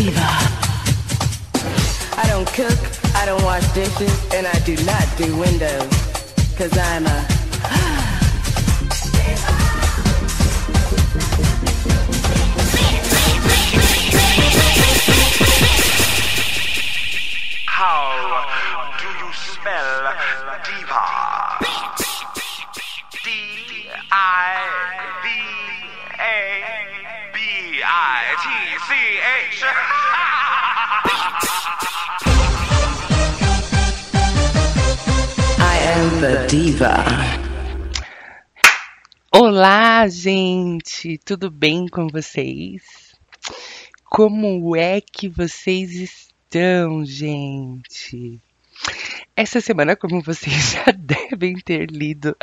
diva. I don't cook, I don't wash dishes, and I do not do windows. Cause I'm a How do you spell diva? Diva. Olá, gente! Tudo bem com vocês? Como é que vocês estão, gente? Essa semana, como vocês já devem ter lido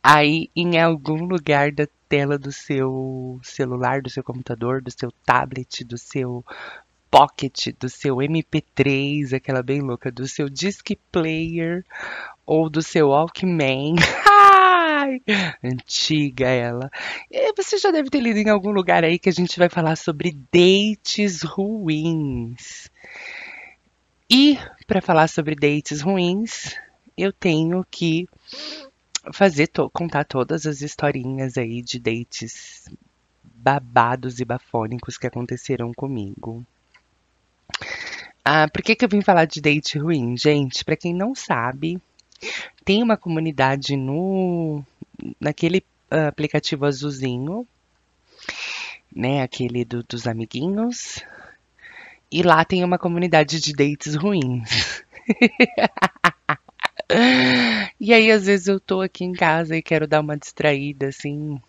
aí em algum lugar da tela do seu celular, do seu computador, do seu tablet, do seu pocket, do seu MP3, aquela bem louca, do seu disc player ou do seu Walkman. Antiga ela. E você já deve ter lido em algum lugar aí que a gente vai falar sobre dates ruins. E para falar sobre dates ruins, eu tenho que fazer contar todas as historinhas aí de dates babados e bafônicos que aconteceram comigo. Ah, por que, que eu vim falar de date ruim? Gente, para quem não sabe, tem uma comunidade no naquele ah, aplicativo azulzinho, né? Aquele do- dos amiguinhos. E lá tem uma comunidade de dates ruins. E aí, às vezes, eu tô aqui em casa e quero dar uma distraída, assim,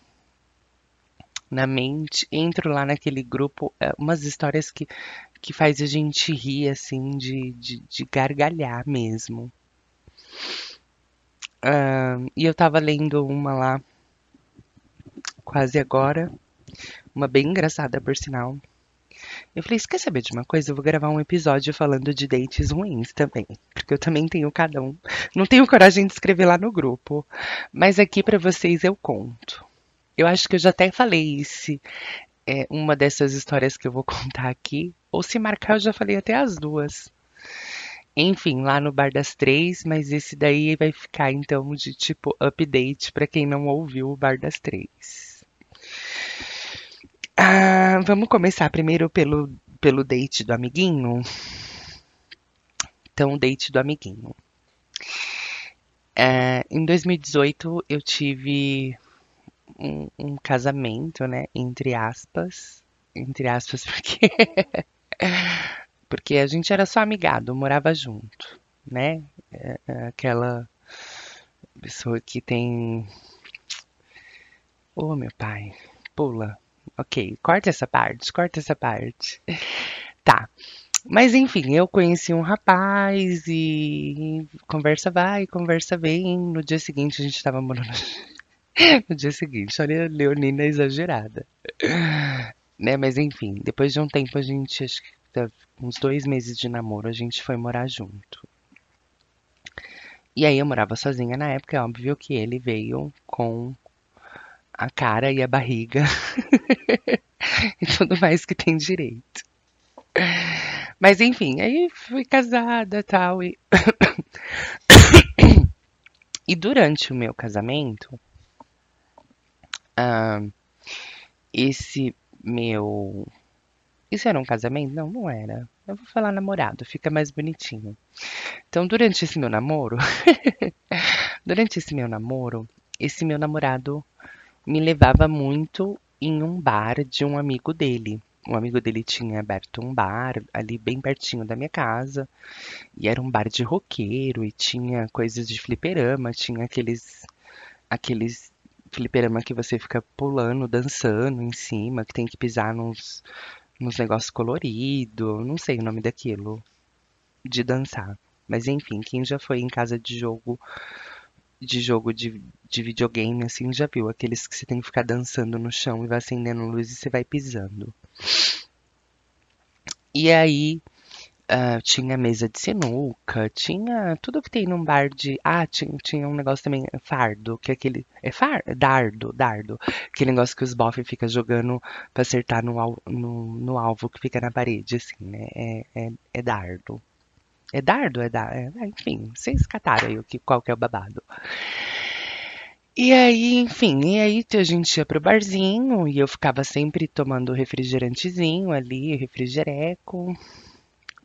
na mente. Entro lá naquele grupo, é, umas histórias que, que faz a gente rir, assim, de, de, de gargalhar mesmo. Ah, e eu tava lendo uma lá, quase agora, uma bem engraçada, por sinal. Eu falei, quer saber de uma coisa? Eu vou gravar um episódio falando de dates ruins também. Porque eu também tenho cada um. Não tenho coragem de escrever lá no grupo. Mas aqui pra vocês eu conto. Eu acho que eu já até falei se é uma dessas histórias que eu vou contar aqui. Ou se marcar, eu já falei até as duas. Enfim, lá no Bar das Três, mas esse daí vai ficar então de tipo update pra quem não ouviu o Bar das Três. Ah, vamos começar primeiro pelo, pelo date do amiguinho. Então, o date do amiguinho. Ah, em 2018, eu tive um, um casamento, né? Entre aspas. Entre aspas, porque. Porque a gente era só amigado, morava junto, né? É, é aquela pessoa que tem. Ô, meu pai, pula. Ok, corta essa parte, corta essa parte. Tá. Mas enfim, eu conheci um rapaz e conversa vai, conversa vem. No dia seguinte a gente tava morando. No dia seguinte, olha a Leonina exagerada. Né, mas enfim, depois de um tempo a gente, acho que uns dois meses de namoro, a gente foi morar junto. E aí eu morava sozinha na época, é óbvio que ele veio com a cara e a barriga e tudo mais que tem direito. Mas enfim, aí fui casada tal e e durante o meu casamento, ah, esse meu isso era um casamento? Não, não era. Eu vou falar namorado, fica mais bonitinho. Então, durante esse meu namoro, durante esse meu namoro, esse meu namorado me levava muito em um bar de um amigo dele. Um amigo dele tinha aberto um bar ali bem pertinho da minha casa. E era um bar de roqueiro e tinha coisas de fliperama, tinha aqueles aqueles fliperama que você fica pulando, dançando em cima, que tem que pisar nos nos negócios coloridos, não sei o nome daquilo de dançar. Mas enfim, quem já foi em casa de jogo de jogo de, de videogame, assim, já viu aqueles que você tem que ficar dançando no chão e vai acendendo luz e você vai pisando. E aí, ah, tinha mesa de sinuca, tinha tudo que tem num bar de. Ah, tinha, tinha um negócio também, fardo, que é aquele. É far? Dardo, dardo. Aquele negócio que os bofs ficam jogando pra acertar no, no, no alvo que fica na parede, assim, né? É, é, é dardo. É dardo? É dardo? É, ah, enfim, vocês cataram aí o que, qual que é o babado. E aí, enfim, e aí a gente ia pro barzinho e eu ficava sempre tomando refrigerantezinho ali, refrigereco,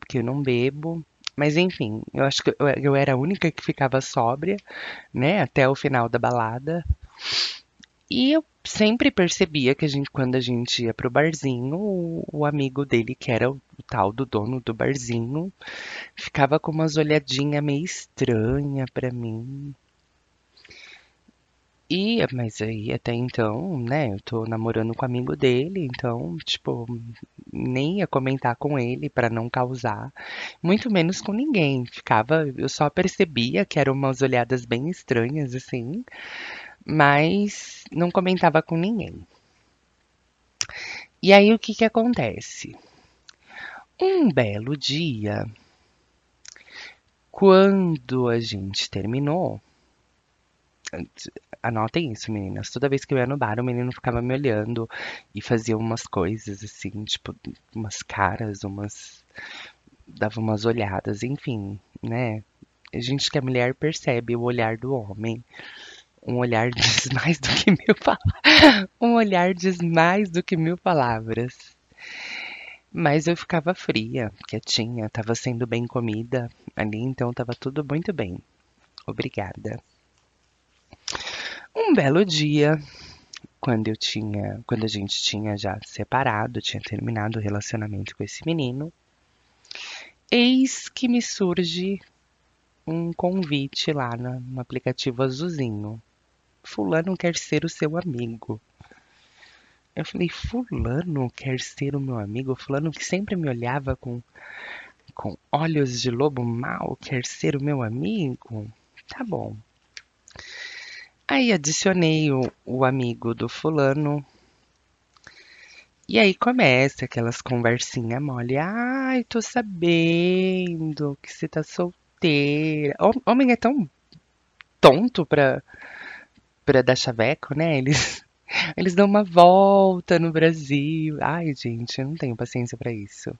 porque eu não bebo. Mas enfim, eu acho que eu, era a única que ficava sóbria, né, até o final da balada. E eu sempre percebia que a gente, quando a gente ia pro barzinho, o, o amigo dele, que era o, o tal do dono do barzinho, ficava com umas olhadinhas meio estranhas pra mim. E, mas aí até então, né, eu tô namorando com o amigo dele, então, tipo, nem ia comentar com ele pra não causar, muito menos com ninguém. Ficava, eu só percebia que eram umas olhadas bem estranhas assim, mas não comentava com ninguém. E aí o que que acontece? Um belo dia, quando a gente terminou, Anotem isso, meninas. Toda vez que eu ia no bar, o menino ficava me olhando e fazia umas coisas assim, tipo, umas caras, umas. dava umas olhadas, enfim, né? A gente que é mulher percebe o olhar do homem. Um olhar diz mais do que mil palavras. Um olhar diz mais do que mil palavras. Mas eu ficava fria, quietinha, tava sendo bem comida ali, então tava tudo muito bem. Obrigada. Um belo dia, quando eu tinha, quando a gente tinha já separado, tinha terminado o relacionamento com esse menino, eis que me surge um convite lá no, aplicativo azulzinho. Fulano quer ser o seu amigo. Eu falei, fulano quer ser o meu amigo? Fulano que sempre me olhava com, com olhos de lobo mau quer ser o meu amigo? Tá bom. Aí adicionei o, o amigo do fulano. E aí começa aquelas conversinhas mole. Ai, tô sabendo que você tá solteira. Hom- Homem é tão tonto pra, pra dar chaveco, né? Eles, eles dão uma volta no Brasil. Ai, gente, eu não tenho paciência pra isso.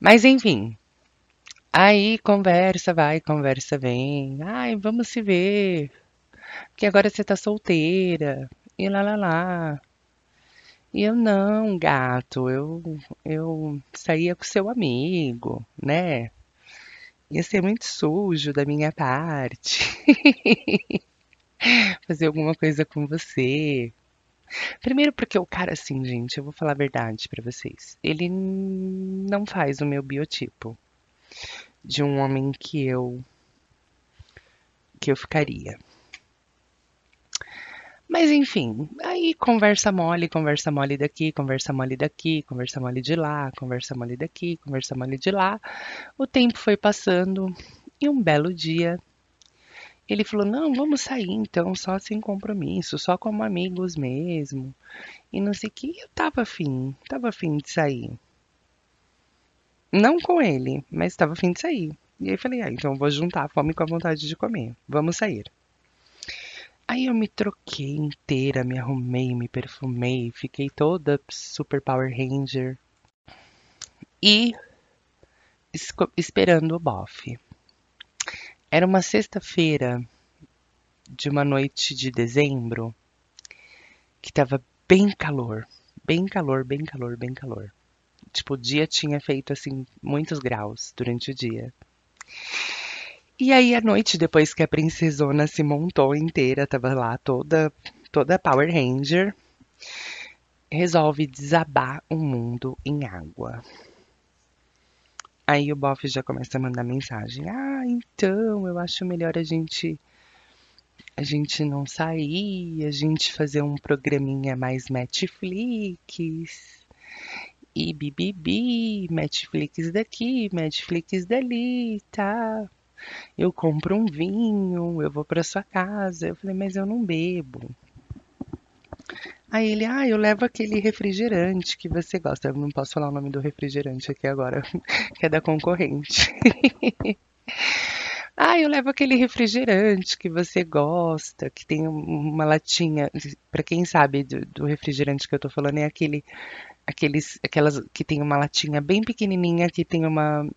Mas enfim, aí conversa vai, conversa vem. Ai, vamos se ver. Que agora você tá solteira. E lá lá lá. E eu não, gato, eu eu saía com seu amigo, né? Ia ser muito sujo da minha parte fazer alguma coisa com você. Primeiro porque o cara assim, gente, eu vou falar a verdade pra vocês. Ele não faz o meu biotipo de um homem que eu que eu ficaria. Mas enfim, aí conversa mole, conversa mole daqui, conversa mole daqui, conversa mole de lá, conversa mole daqui, conversa mole de lá. O tempo foi passando e um belo dia ele falou: Não, vamos sair então, só sem compromisso, só como amigos mesmo. E não sei o que. Eu tava afim, tava afim de sair. Não com ele, mas tava afim de sair. E aí falei: Ah, então vou juntar a fome com a vontade de comer. Vamos sair. Aí eu me troquei inteira, me arrumei, me perfumei, fiquei toda super Power Ranger. E esperando o bofe. Era uma sexta-feira de uma noite de dezembro que tava bem calor. Bem calor, bem calor, bem calor. Tipo, o dia tinha feito assim muitos graus durante o dia. E aí à noite, depois que a princesona se montou inteira, tava lá toda toda Power Ranger, resolve desabar o mundo em água. Aí o bofe já começa a mandar mensagem. Ah, então eu acho melhor a gente a gente não sair, a gente fazer um programinha mais Netflix. E bibibi, Netflix daqui, Netflix dali, tá? Eu compro um vinho, eu vou pra sua casa. Eu falei, mas eu não bebo. Aí ele, ah, eu levo aquele refrigerante que você gosta. Eu não posso falar o nome do refrigerante aqui agora, que é da concorrente. ah, eu levo aquele refrigerante que você gosta, que tem uma latinha. Pra quem sabe do, do refrigerante que eu tô falando, é aquele, aqueles, aquelas que tem uma latinha bem pequenininha, que tem uma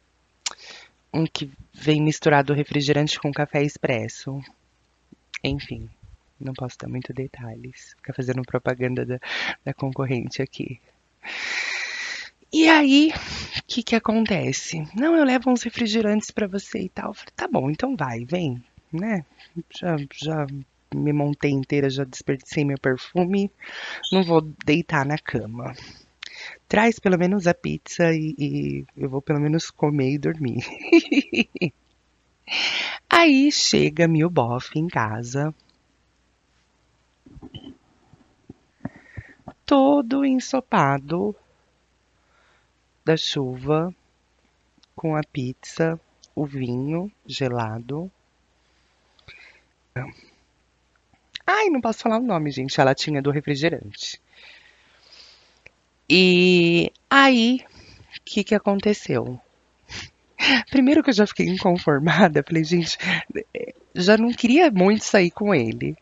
um que vem misturado refrigerante com café expresso. Enfim, não posso dar muito detalhes. Ficar fazendo propaganda da, da concorrente aqui. E aí, o que que acontece? Não, eu levo uns refrigerantes para você e tal. Falei, tá bom, então vai, vem, né? Já, já me montei inteira, já desperdicei meu perfume. Não vou deitar na cama. Traz pelo menos a pizza e, e eu vou pelo menos comer e dormir. Aí chega meu bofe em casa. Todo ensopado da chuva, com a pizza, o vinho gelado. Ai, não posso falar o nome, gente. A latinha do refrigerante. E aí, o que, que aconteceu? Primeiro que eu já fiquei inconformada, falei, gente, já não queria muito sair com ele.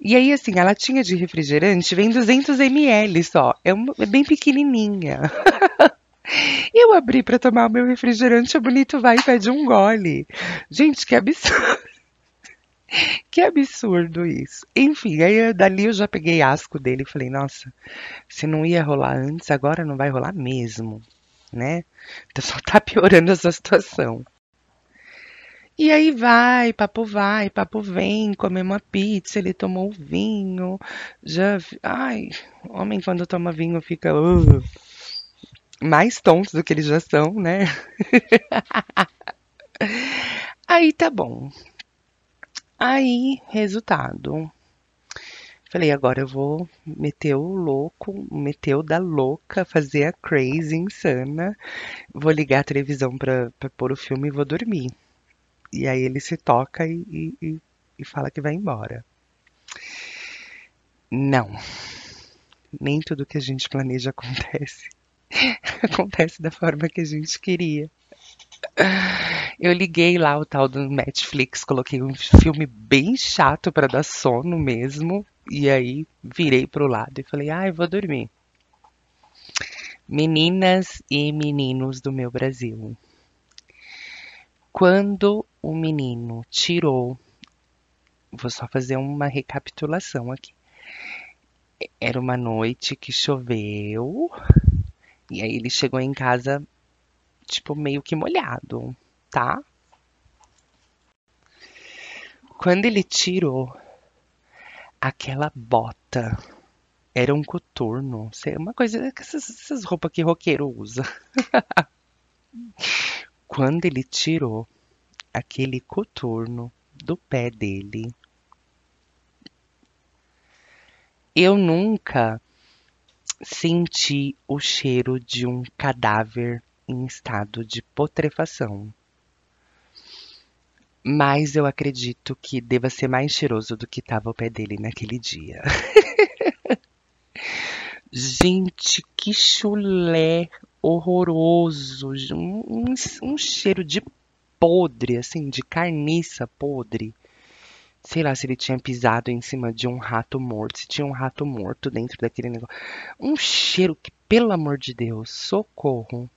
E aí, assim, a latinha de refrigerante vem 200 ml só, é, é bem pequenininha. Eu abri para tomar o meu refrigerante, o bonito vai e pede um gole. Gente, que absurdo. Que absurdo isso. Enfim, aí dali eu já peguei asco dele e falei, nossa, se não ia rolar antes, agora não vai rolar mesmo, né? Então só tá piorando essa situação. E aí vai, papo vai, papo vem, comemos uma pizza, ele tomou vinho, já. Ai, homem quando toma vinho fica. Uh, mais tontos do que eles já são, né? aí tá bom. Aí, resultado. Falei, agora eu vou meter o louco, meter o da louca, fazer a crazy insana. Vou ligar a televisão pra, pra pôr o filme e vou dormir. E aí ele se toca e, e, e fala que vai embora. Não. Nem tudo que a gente planeja acontece. acontece da forma que a gente queria. Eu liguei lá o tal do Netflix, coloquei um filme bem chato para dar sono mesmo, e aí virei pro lado e falei: "Ah, eu vou dormir". Meninas e meninos do meu Brasil. Quando o menino tirou, vou só fazer uma recapitulação aqui. Era uma noite que choveu, e aí ele chegou em casa tipo, meio que molhado, tá? Quando ele tirou aquela bota, era um coturno, uma coisa, essas, essas roupas que roqueiro usa. Quando ele tirou aquele coturno do pé dele, eu nunca senti o cheiro de um cadáver em estado de putrefação. Mas eu acredito que deva ser mais cheiroso do que estava o pé dele naquele dia. Gente, que chulé horroroso. Um, um, cheiro de podre, assim, de carniça podre. Sei lá se ele tinha pisado em cima de um rato morto, se tinha um rato morto dentro daquele negócio. Um cheiro que, pelo amor de Deus, socorro.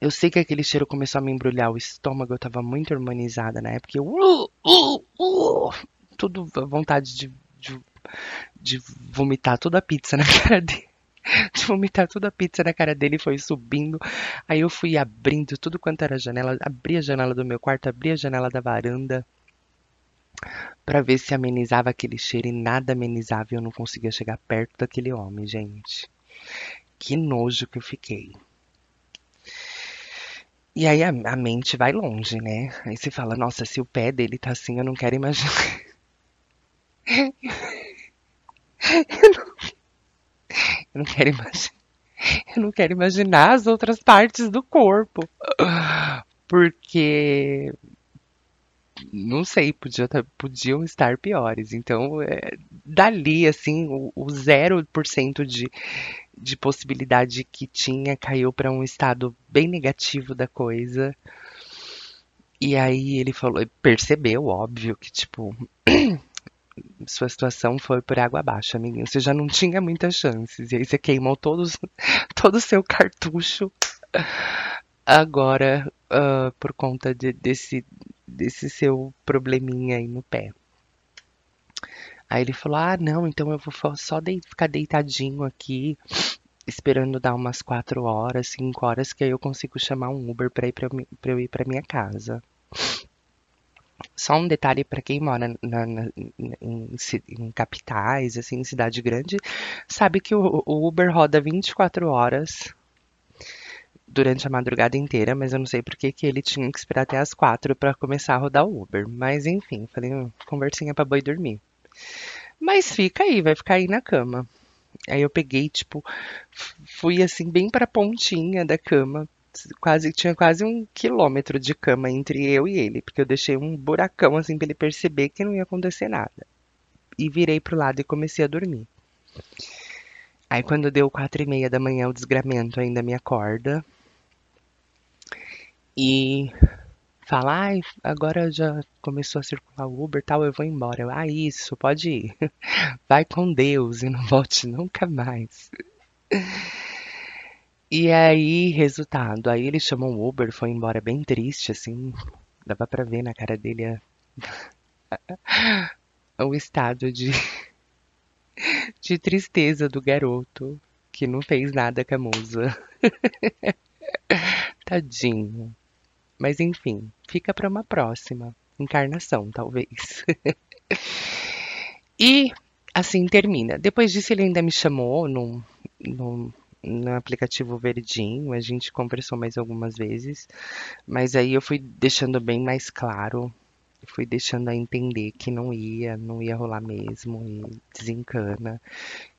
Eu sei que aquele cheiro começou a me embrulhar o estômago, eu tava muito harmonizada na época. Eu, uh, uh, uh, tudo vontade de, de, de vomitar toda a pizza na cara dele. De vomitar toda a pizza na cara dele foi subindo. Aí eu fui abrindo tudo quanto era janela. Abri a janela do meu quarto, abri a janela da varanda para ver se amenizava aquele cheiro e nada amenizava e eu não conseguia chegar perto daquele homem, gente. Que nojo que eu fiquei. E aí a, a, mente vai longe, né? Aí você fala, nossa, se o pé dele tá assim, eu não quero imaginar. eu, não, eu não quero imaginar. Eu não quero imaginar as outras partes do corpo. Porque não sei, podia, podiam estar piores. Então, é, dali, assim, o, o 0% de, de possibilidade que tinha caiu para um estado bem negativo da coisa. E aí ele falou, percebeu, óbvio, que tipo, sua situação foi por água abaixo, amiguinho. Você já não tinha muitas chances. E aí você queimou todos, todo o seu cartucho agora ah, por conta de- desse, desse seu probleminha aí no pé. Aí ele falou: Ah, não, então eu vou só- dei- ficar deitadinho aqui, esperando dar umas quatro horas, cinco horas, que aí eu consigo chamar um Uber pra ir pra eu ir minha casa. Só um detalhe para quem mora na- na- em, em capitais, assim, em cidade grande, sabe que o, o Uber roda 24 horas durante a madrugada inteira, mas eu não sei por que ele tinha que esperar até as quatro para começar a rodar o Uber. Mas enfim, falei, "Hum, conversinha pra boi dormir. Mas fica aí, vai ficar aí na cama. Aí eu peguei, tipo, fui assim bem pra pontinha da cama. Quase, tinha quase um quilômetro de cama entre eu e ele, porque eu deixei um buracão assim pra ele perceber que não ia acontecer nada. E virei pro lado e comecei a dormir. Aí quando deu quatro e meia da manhã, o desgramento ainda me acorda e fala, ai, agora já começou a circular o Uber tal, eu vou embora. Eu, ah, isso, pode ir. Vai com Deus e não volte nunca mais. E aí, resultado, aí ele chamou o Uber, foi embora bem triste, assim, dava pra ver na cara dele a- o estado de, de tristeza do garoto, que não fez nada com a musa. Tadinho. Mas enfim, fica pra uma próxima encarnação, talvez. E assim termina. Depois disso, ele ainda me chamou no, no, no aplicativo Verdinho. A gente conversou mais algumas vezes. Mas aí eu fui deixando bem mais claro. Fui deixando a entender que não ia, não ia rolar mesmo. E desencana.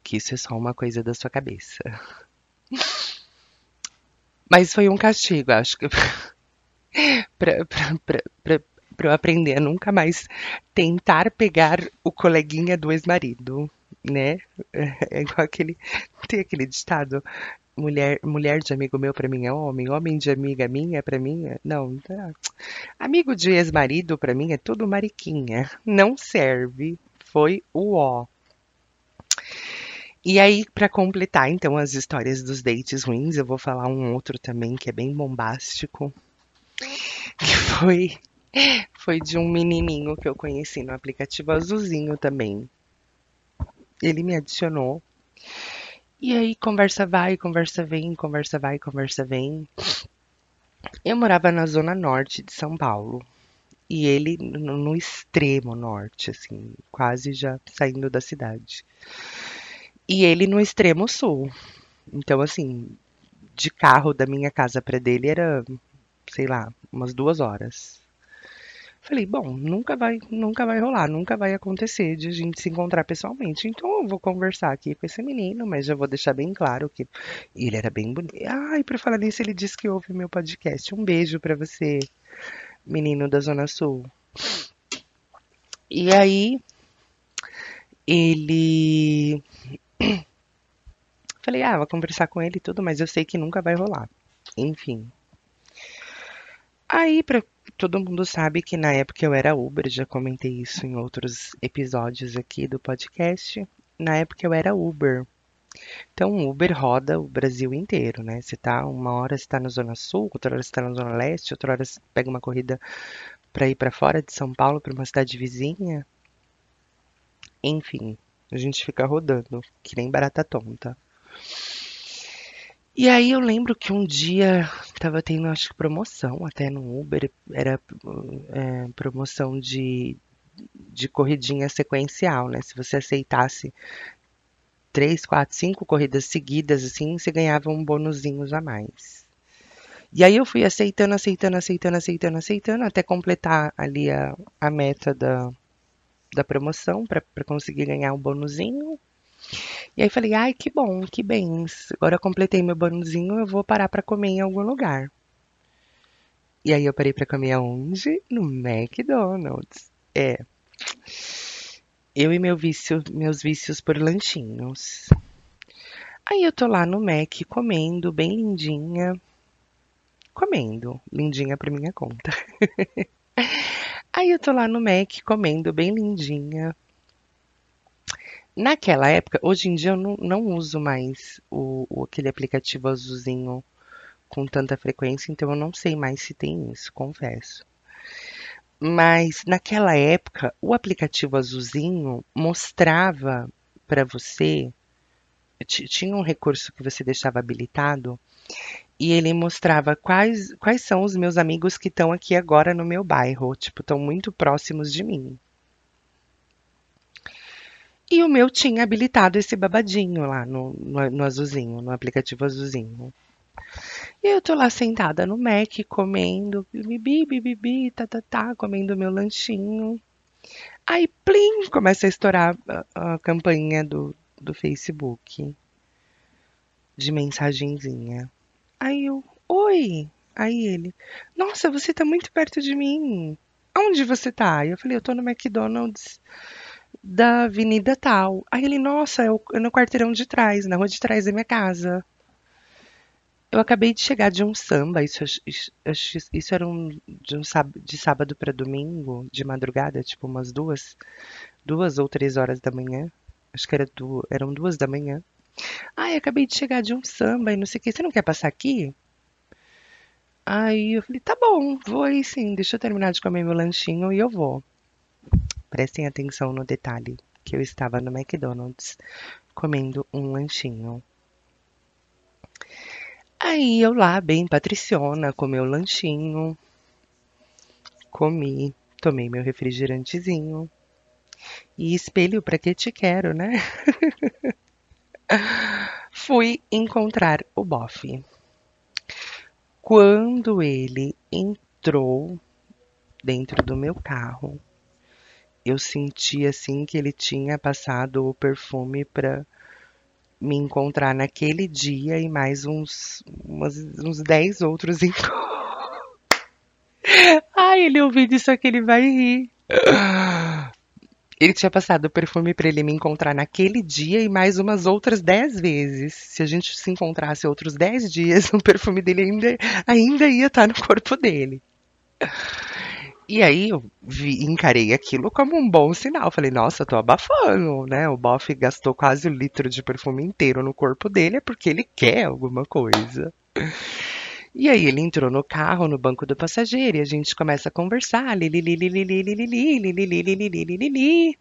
Que isso é só uma coisa da sua cabeça. Mas foi um castigo, acho que. pra eu aprender a nunca mais tentar pegar o coleguinha do ex-marido, né? É igual aquele. Tem aquele ditado. Mulher, mulher de amigo meu pra mim é homem, homem de amiga minha pra mim é... Não, tá. amigo de ex-marido pra mim é tudo mariquinha. Não serve. Foi o ó. E aí, pra completar então as histórias dos dates ruins, eu vou falar um outro também que é bem bombástico, que foi foi de um menininho que eu conheci no aplicativo azulzinho também. Ele me adicionou. E aí, conversa vai, conversa vem, conversa vai, conversa vem. Eu morava na zona norte de São Paulo. E ele no, no extremo norte, assim, quase já saindo da cidade. E ele no extremo sul. Então, assim, de carro da minha casa para dele era, sei lá, umas duas horas. Falei, bom, nunca vai, nunca vai rolar, nunca vai acontecer de a gente se encontrar pessoalmente. Então eu vou conversar aqui com esse menino, mas já vou deixar bem claro que ele era bem bonito. Ai, pra falar nisso, ele disse que ouve meu podcast. Um beijo pra você, menino da Zona Sul. E aí, ele. Falei, ah, vou conversar com ele e tudo, mas eu sei que nunca vai rolar. Enfim. Aí, pra... todo mundo sabe que na época eu era Uber, já comentei isso em outros episódios aqui do podcast. Na época eu era Uber. Então, Uber roda o Brasil inteiro, né? Você tá, uma hora você tá na Zona Sul, outra hora você tá na Zona Leste, outra hora pega uma corrida pra ir pra fora de São Paulo, pra uma cidade vizinha. Enfim, a gente fica rodando, que nem barata tonta. E aí eu lembro que um dia tava tendo, acho que promoção até no Uber, era é, promoção de, de corridinha sequencial, né? Se você aceitasse três, quatro, cinco corridas seguidas, assim, você ganhava um bônusinho a mais. E aí eu fui aceitando, aceitando, aceitando, aceitando, aceitando, até completar ali a, a meta da, da promoção para conseguir ganhar um bonuzinho. E aí falei, ai, que bom, que bem. Agora completei meu bonuzinho, eu vou parar para comer em algum lugar. E aí eu parei pra comer aonde? No McDonald's. É. Eu e meu vício, meus vícios por lanchinhos. Aí eu tô lá no Mac comendo, bem lindinha. Comendo, lindinha por minha conta. Aí eu tô lá no Mac comendo, bem lindinha. Naquela época, hoje em dia eu não, não uso mais o, o- aquele aplicativo azulzinho com tanta frequência, então eu não sei mais se tem isso, confesso. Mas naquela época, o aplicativo azulzinho mostrava para você, ti- tinha um recurso que você deixava habilitado e ele mostrava quais, quais são os meus amigos que estão aqui agora no meu bairro, tipo, estão muito próximos de mim. E o meu tinha habilitado esse babadinho lá no, no, no azulzinho, no aplicativo azulzinho. E eu tô lá sentada no Mac, comendo, bibi, bibi, tá, tá, tá, comendo meu lanchinho. Aí, plim, começa a estourar a, a campainha do, do Facebook de mensagenzinha. Aí eu, oi. Aí ele, nossa, você tá muito perto de mim. Onde você tá? Eu falei, eu tô no McDonald's da avenida tal. Aí ele, nossa, eu, eu no quarteirão de trás, na rua de trás da minha casa. Eu acabei de chegar de um samba, isso, isso, isso era um, de, um sábado, de sábado para domingo, de madrugada, tipo umas duas, duas ou três horas da manhã. Acho que era du eram duas da manhã. Ai, acabei de chegar de um samba e não sei o que. Você não quer passar aqui? Aí eu falei, tá bom, vou aí sim. Deixa eu terminar de comer meu lanchinho e eu vou. Prestem atenção no detalhe que eu estava no McDonald's comendo um lanchinho. Aí eu lá, bem patriciona, com meu lanchinho, comi, tomei meu refrigerantezinho e espelho pra que te quero, né? Fui encontrar o bofe. Quando ele entrou dentro do meu carro, eu senti assim que ele tinha passado o perfume para me encontrar naquele dia e mais uns umas, uns 10 outros encontros. Ai, ele ouviu isso aqui, ele vai rir. Ele tinha passado o perfume para ele me encontrar naquele dia e mais umas outras 10 vezes. Se a gente se encontrasse outros 10 dias, o perfume dele ainda, ainda ia estar no corpo dele. E aí eu vi, encarei aquilo como um bom sinal. Falei, nossa, tô abafando, né? O Boff gastou quase o litro de perfume inteiro no corpo dele, é porque ele quer alguma coisa. E aí ele entrou no carro, no banco do passageiro, e a gente começa a conversar. Li, li, li, li, li, li, li, li, li, li, li, li, li, li, li, li, li.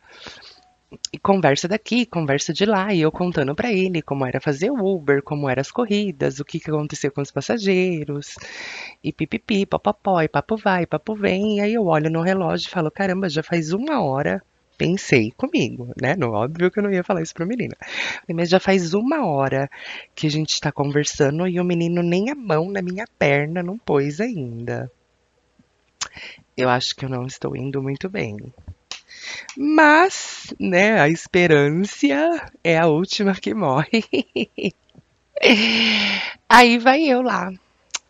E conversa daqui, conversa de lá, e eu contando para ele como era fazer o Uber, como eram as corridas, o que, que aconteceu com os passageiros, e pipipi, papapó, e papo vai, papo vem, e aí eu olho no relógio e falo, caramba, já faz uma hora, pensei comigo, né? No óbvio que eu não ia falar isso pro menino. Mas já faz uma hora que a gente tá conversando e o menino nem a mão na minha perna não pôs ainda. Eu acho que eu não estou indo muito bem. Mas, né, a esperança é a última que morre. Aí vai eu lá.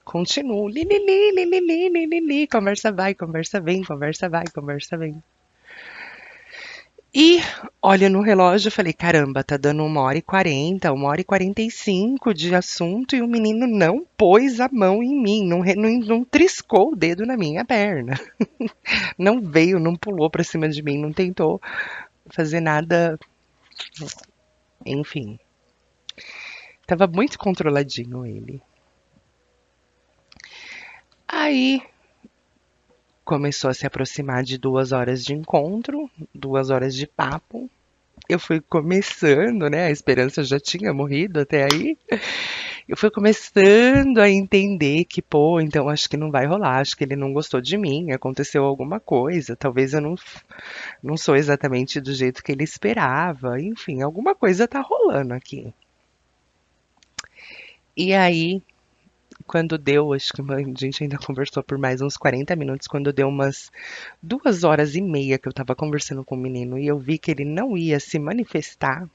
Continuo. Li, li, li, li, li, li, li, li. Conversa vai, conversa vem, conversa vai, conversa vem. E olha no relógio, eu falei, caramba, tá dando uma hora e quarenta, uma hora e quarenta e cinco de assunto e o menino não pôs a mão em mim, não, não, não triscou o dedo na minha perna. Não veio, não pulou pra cima de mim, não tentou fazer nada. Enfim. Tava muito controladinho ele. Aí começou a se aproximar de duas horas de encontro, duas horas de papo. Eu fui começando, né? A esperança já tinha morrido até aí. Eu fui começando a entender que, pô, então acho que não vai rolar, acho que ele não gostou de mim, aconteceu alguma coisa, talvez eu não, não sou exatamente do jeito que ele esperava, enfim, alguma coisa tá rolando aqui. E aí, quando deu, acho que a gente ainda conversou por mais uns 40 minutos, quando deu umas duas horas e meia que eu tava conversando com o menino e eu vi que ele não ia se manifestar,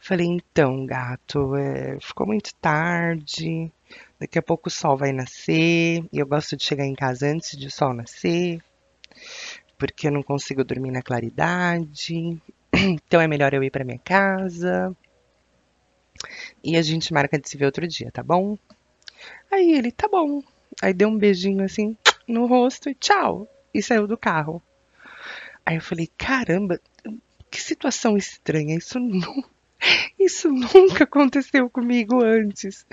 falei, então, gato, é, ficou muito tarde, Daqui a pouco o sol vai nascer e eu gosto de chegar em casa antes de o sol nascer, porque eu não consigo dormir na claridade. Então é melhor eu ir para minha casa. E a gente marca de se ver outro dia, tá bom? Aí ele, tá bom. Aí deu um beijinho assim no rosto e tchau. E saiu do carro. Aí eu falei, caramba, que situação estranha. Isso isso nunca aconteceu comigo antes.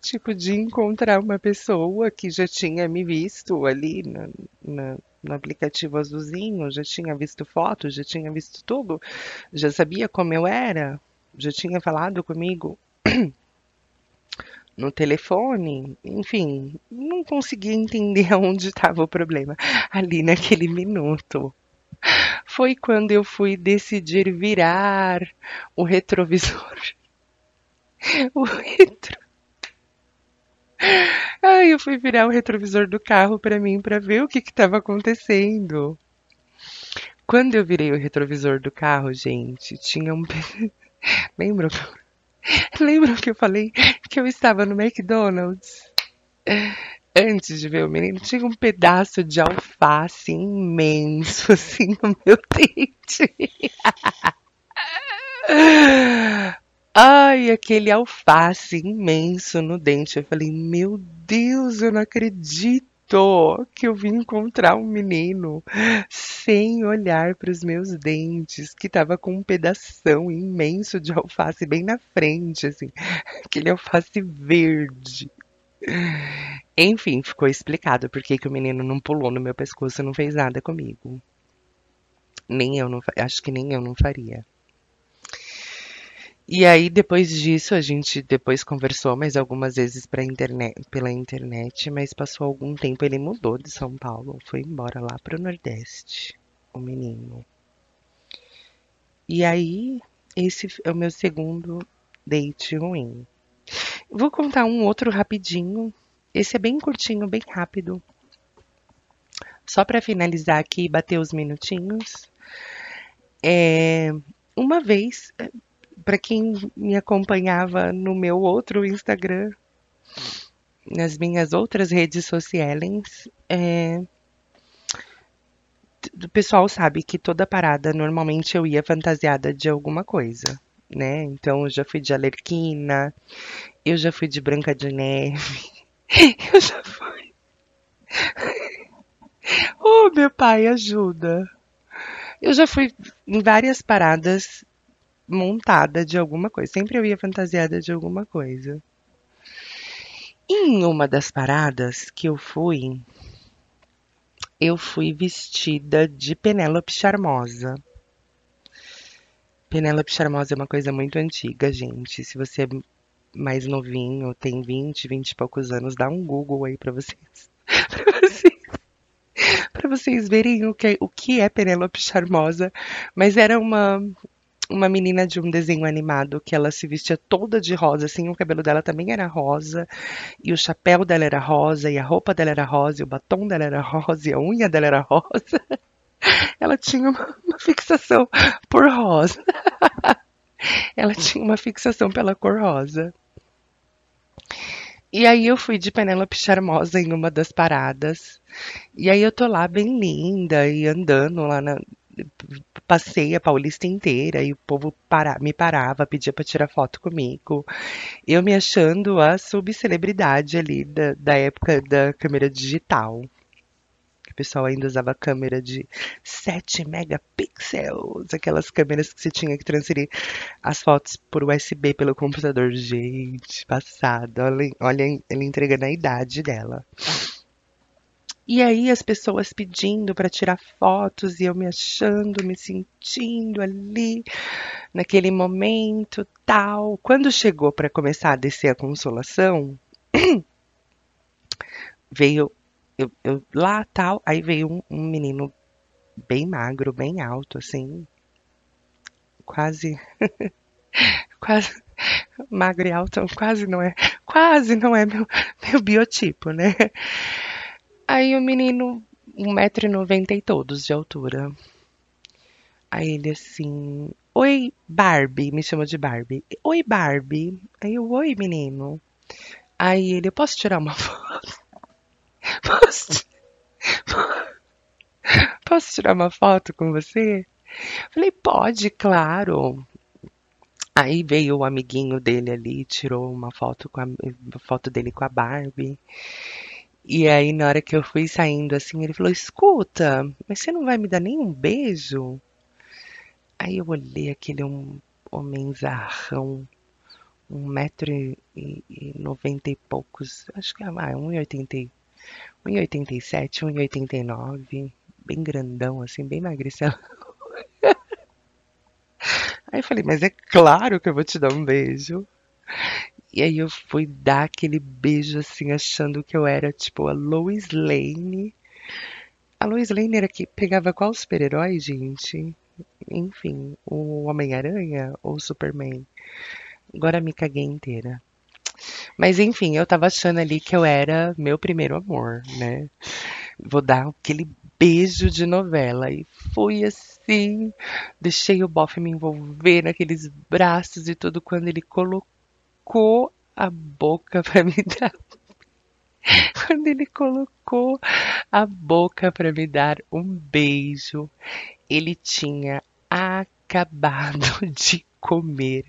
Tipo, de encontrar uma pessoa que já tinha me visto ali na, na, no aplicativo azulzinho, já tinha visto fotos, já tinha visto tudo, já sabia como eu era, já tinha falado comigo no telefone, enfim, não conseguia entender onde estava o problema ali naquele minuto. Foi quando eu fui decidir virar o retrovisor. O retro. Ai, eu fui virar o retrovisor do carro para mim para ver o que estava acontecendo. Quando eu virei o retrovisor do carro, gente, tinha um. Lembram? Lembram que eu falei que eu estava no McDonald's? Antes de ver o menino, tinha um pedaço de alface imenso assim no meu dente. Ai, aquele alface imenso no dente. Eu falei, meu Deus, eu não acredito que eu vim encontrar um menino sem olhar para os meus dentes, que estava com um pedação imenso de alface bem na frente, assim, aquele alface verde. Enfim, ficou explicado por que o menino não pulou no meu pescoço e não fez nada comigo. Nem eu não, acho que nem eu não faria. E aí, depois disso, a gente depois conversou mais algumas vezes internet, pela internet, mas passou algum tempo, ele mudou de São Paulo, foi embora lá pro Nordeste, o menino. E aí, esse é o meu segundo date ruim. Vou contar um outro rapidinho. Esse é bem curtinho, bem rápido. Só para finalizar aqui bater os minutinhos. É, uma vez, para quem me acompanhava no meu outro Instagram, nas minhas outras redes sociais, é, o pessoal sabe que toda parada normalmente eu ia fantasiada de alguma coisa, né? Então eu já fui de Alerquina, eu já fui de Branca de Neve, eu já fui. oh, meu pai, ajuda! Eu já fui em várias paradas montada de alguma coisa. Sempre eu ia fantasiada de alguma coisa. Em uma das paradas que eu fui, eu fui vestida de Penélope Charmosa. Penélope Charmosa é uma coisa muito antiga, gente. Se você é mais novinho, tem 20, 20 e poucos anos, dá um Google aí pra vocês. pra vocês, pra vocês verem o que, o que é Penélope Charmosa. Mas era uma, uma menina de um desenho animado que ela se vestia toda de rosa, assim, o cabelo dela também era rosa, e o chapéu dela era rosa, e a roupa dela era rosa, e o batom dela era rosa, e a unha dela era rosa. Ela tinha uma, uma fixação por rosa. ela tinha uma fixação pela cor rosa. E aí eu fui de Penélope Charmosa em uma das paradas. E aí eu tô lá bem linda e andando lá na, passei a Paulista inteira e o povo para, me parava, pedia para tirar foto comigo. Eu me achando a subcelebridade ali da, da época da câmera digital. O pessoal ainda usava câmera de 7 megapixels, aquelas câmeras que você tinha que transferir as fotos por USB pelo computador. Gente, passada. Olha, olha ele entregando a idade dela. E aí as pessoas pedindo para tirar fotos e eu me achando, me sentindo ali naquele momento tal. Quando chegou para começar a descer a consolação, veio eu, eu, lá tal, aí veio um, um menino bem magro, bem alto, assim, quase, quase magro e alto, quase não é, quase não é meu, meu biotipo, né? Aí o menino, 1,90m e todos de altura. Aí ele assim, oi Barbie, me chamou de Barbie. Oi Barbie. Aí eu, oi menino. Aí ele, eu posso tirar uma foto? Posso, posso tirar uma foto com você? Falei, pode, claro. Aí veio o amiguinho dele ali, tirou uma foto com a foto dele com a Barbie. E aí, na hora que eu fui saindo assim, ele falou: Escuta, mas você não vai me dar nenhum beijo? Aí eu olhei aquele um homenzarrão, um metro e, e noventa e poucos, acho que é e oitenta e nove, bem grandão assim, bem magricelão. Aí eu falei, mas é claro que eu vou te dar um beijo. E aí eu fui dar aquele beijo assim, achando que eu era tipo a Lois Lane. A Lois Lane era que pegava qual super-herói, gente? Enfim, o Homem-Aranha ou Superman? Agora me caguei inteira. Mas enfim, eu tava achando ali que eu era meu primeiro amor, né? Vou dar aquele beijo de novela. E fui assim, deixei o bofe me envolver naqueles braços e tudo quando ele colocou a boca para me dar. Quando ele colocou a boca para me dar um beijo, ele tinha acabado de comer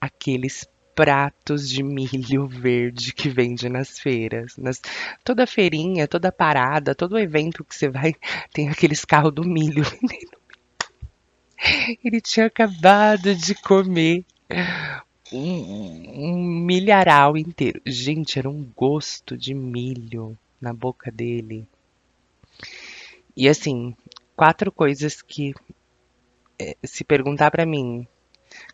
aqueles pratos de milho verde que vende nas feiras. Nas, toda feirinha, toda parada, todo evento que você vai, tem aqueles carros do milho. Ele tinha acabado de comer um, um milharal inteiro. Gente, era um gosto de milho na boca dele. E assim, quatro coisas que eh, se perguntar para mim,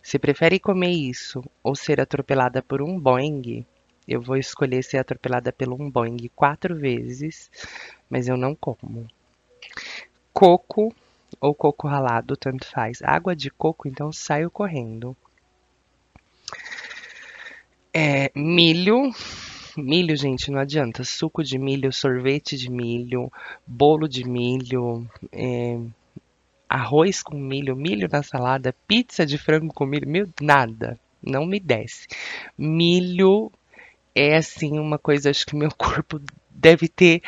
se prefere comer isso ou ser atropelada por um Boeing, eu vou escolher ser atropelada pelo um Boeing quatro vezes, mas eu não como. Coco ou coco ralado, tanto faz. Água de coco, então saio correndo. É, milho. Milho, gente, não adianta. Suco de milho, sorvete de milho, bolo de milho, é, arroz com milho, milho na salada, pizza de frango com milho, meu, nada. Não me desce. Milho é assim uma coisa, acho que meu corpo deve ter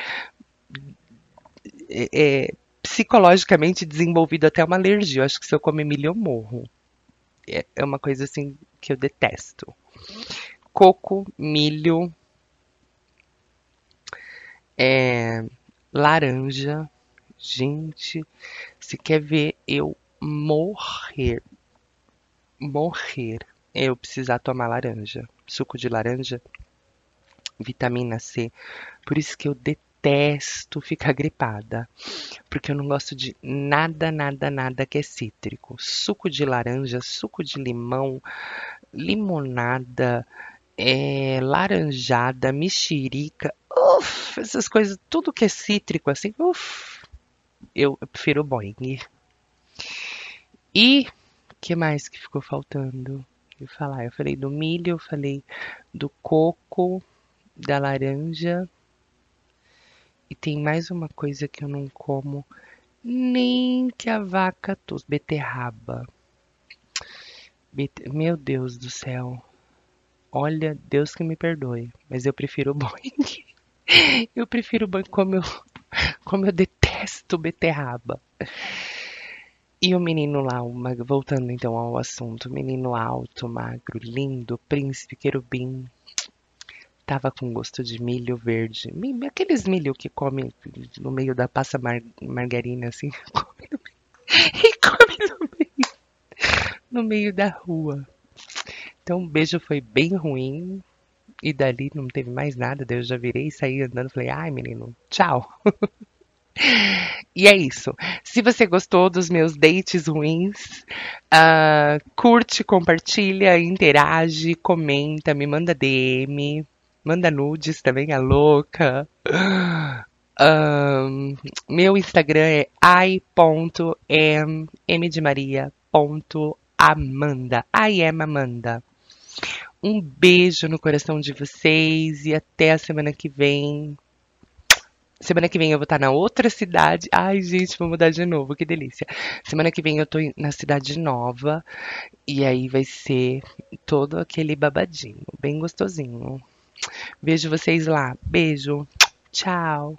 é, é, psicologicamente desenvolvido até uma alergia. Eu acho que se eu comer milho eu morro. É, é uma coisa assim que eu detesto. Coco, milho, é, laranja. Gente, se quer ver eu morrer, morrer, eu precisar tomar laranja, suco de laranja, vitamina C. Por isso que eu detesto ficar gripada, porque eu não gosto de nada, nada, nada que é cítrico. Suco de laranja, suco de limão, limonada, é, laranjada, mexerica, uf, essas coisas, tudo que é cítrico assim, uf, eu, eu prefiro o Boeing. E que mais que ficou faltando? Eu falar, eu falei do milho, eu falei do coco, da laranja. E tem mais uma coisa que eu não como nem que a vaca tos, beterraba. Bete... Meu Deus do céu. Olha, Deus que me perdoe, mas eu prefiro o Boeing. eu prefiro o Boeing como eu, como eu detesto beterraba. E o menino lá, voltando então ao assunto, o menino alto, magro, lindo, príncipe querubim, tava com gosto de milho verde. Aqueles milho que come no meio da passa mar margarina, assim, e come no meio, no meio da rua. Então o beijo foi bem ruim. E dali não teve mais nada. Daí eu já virei e saí andando. Falei, ai menino, tchau. e é isso. Se você gostou dos meus dates ruins, uh, curte, compartilha, interage, comenta, me manda DM, manda nudes também, a louca. Meu Instagram é i.m, m de Maria, ponto Amanda. I am Amanda. Um beijo no coração de vocês e até a semana que vem. Semana que vem eu vou estar na outra cidade. Ai, gente, vou mudar de novo, que delícia. Semana que vem eu tô na cidade nova e aí vai ser todo aquele babadinho, bem gostosinho. Vejo vocês lá. Beijo. Tchau.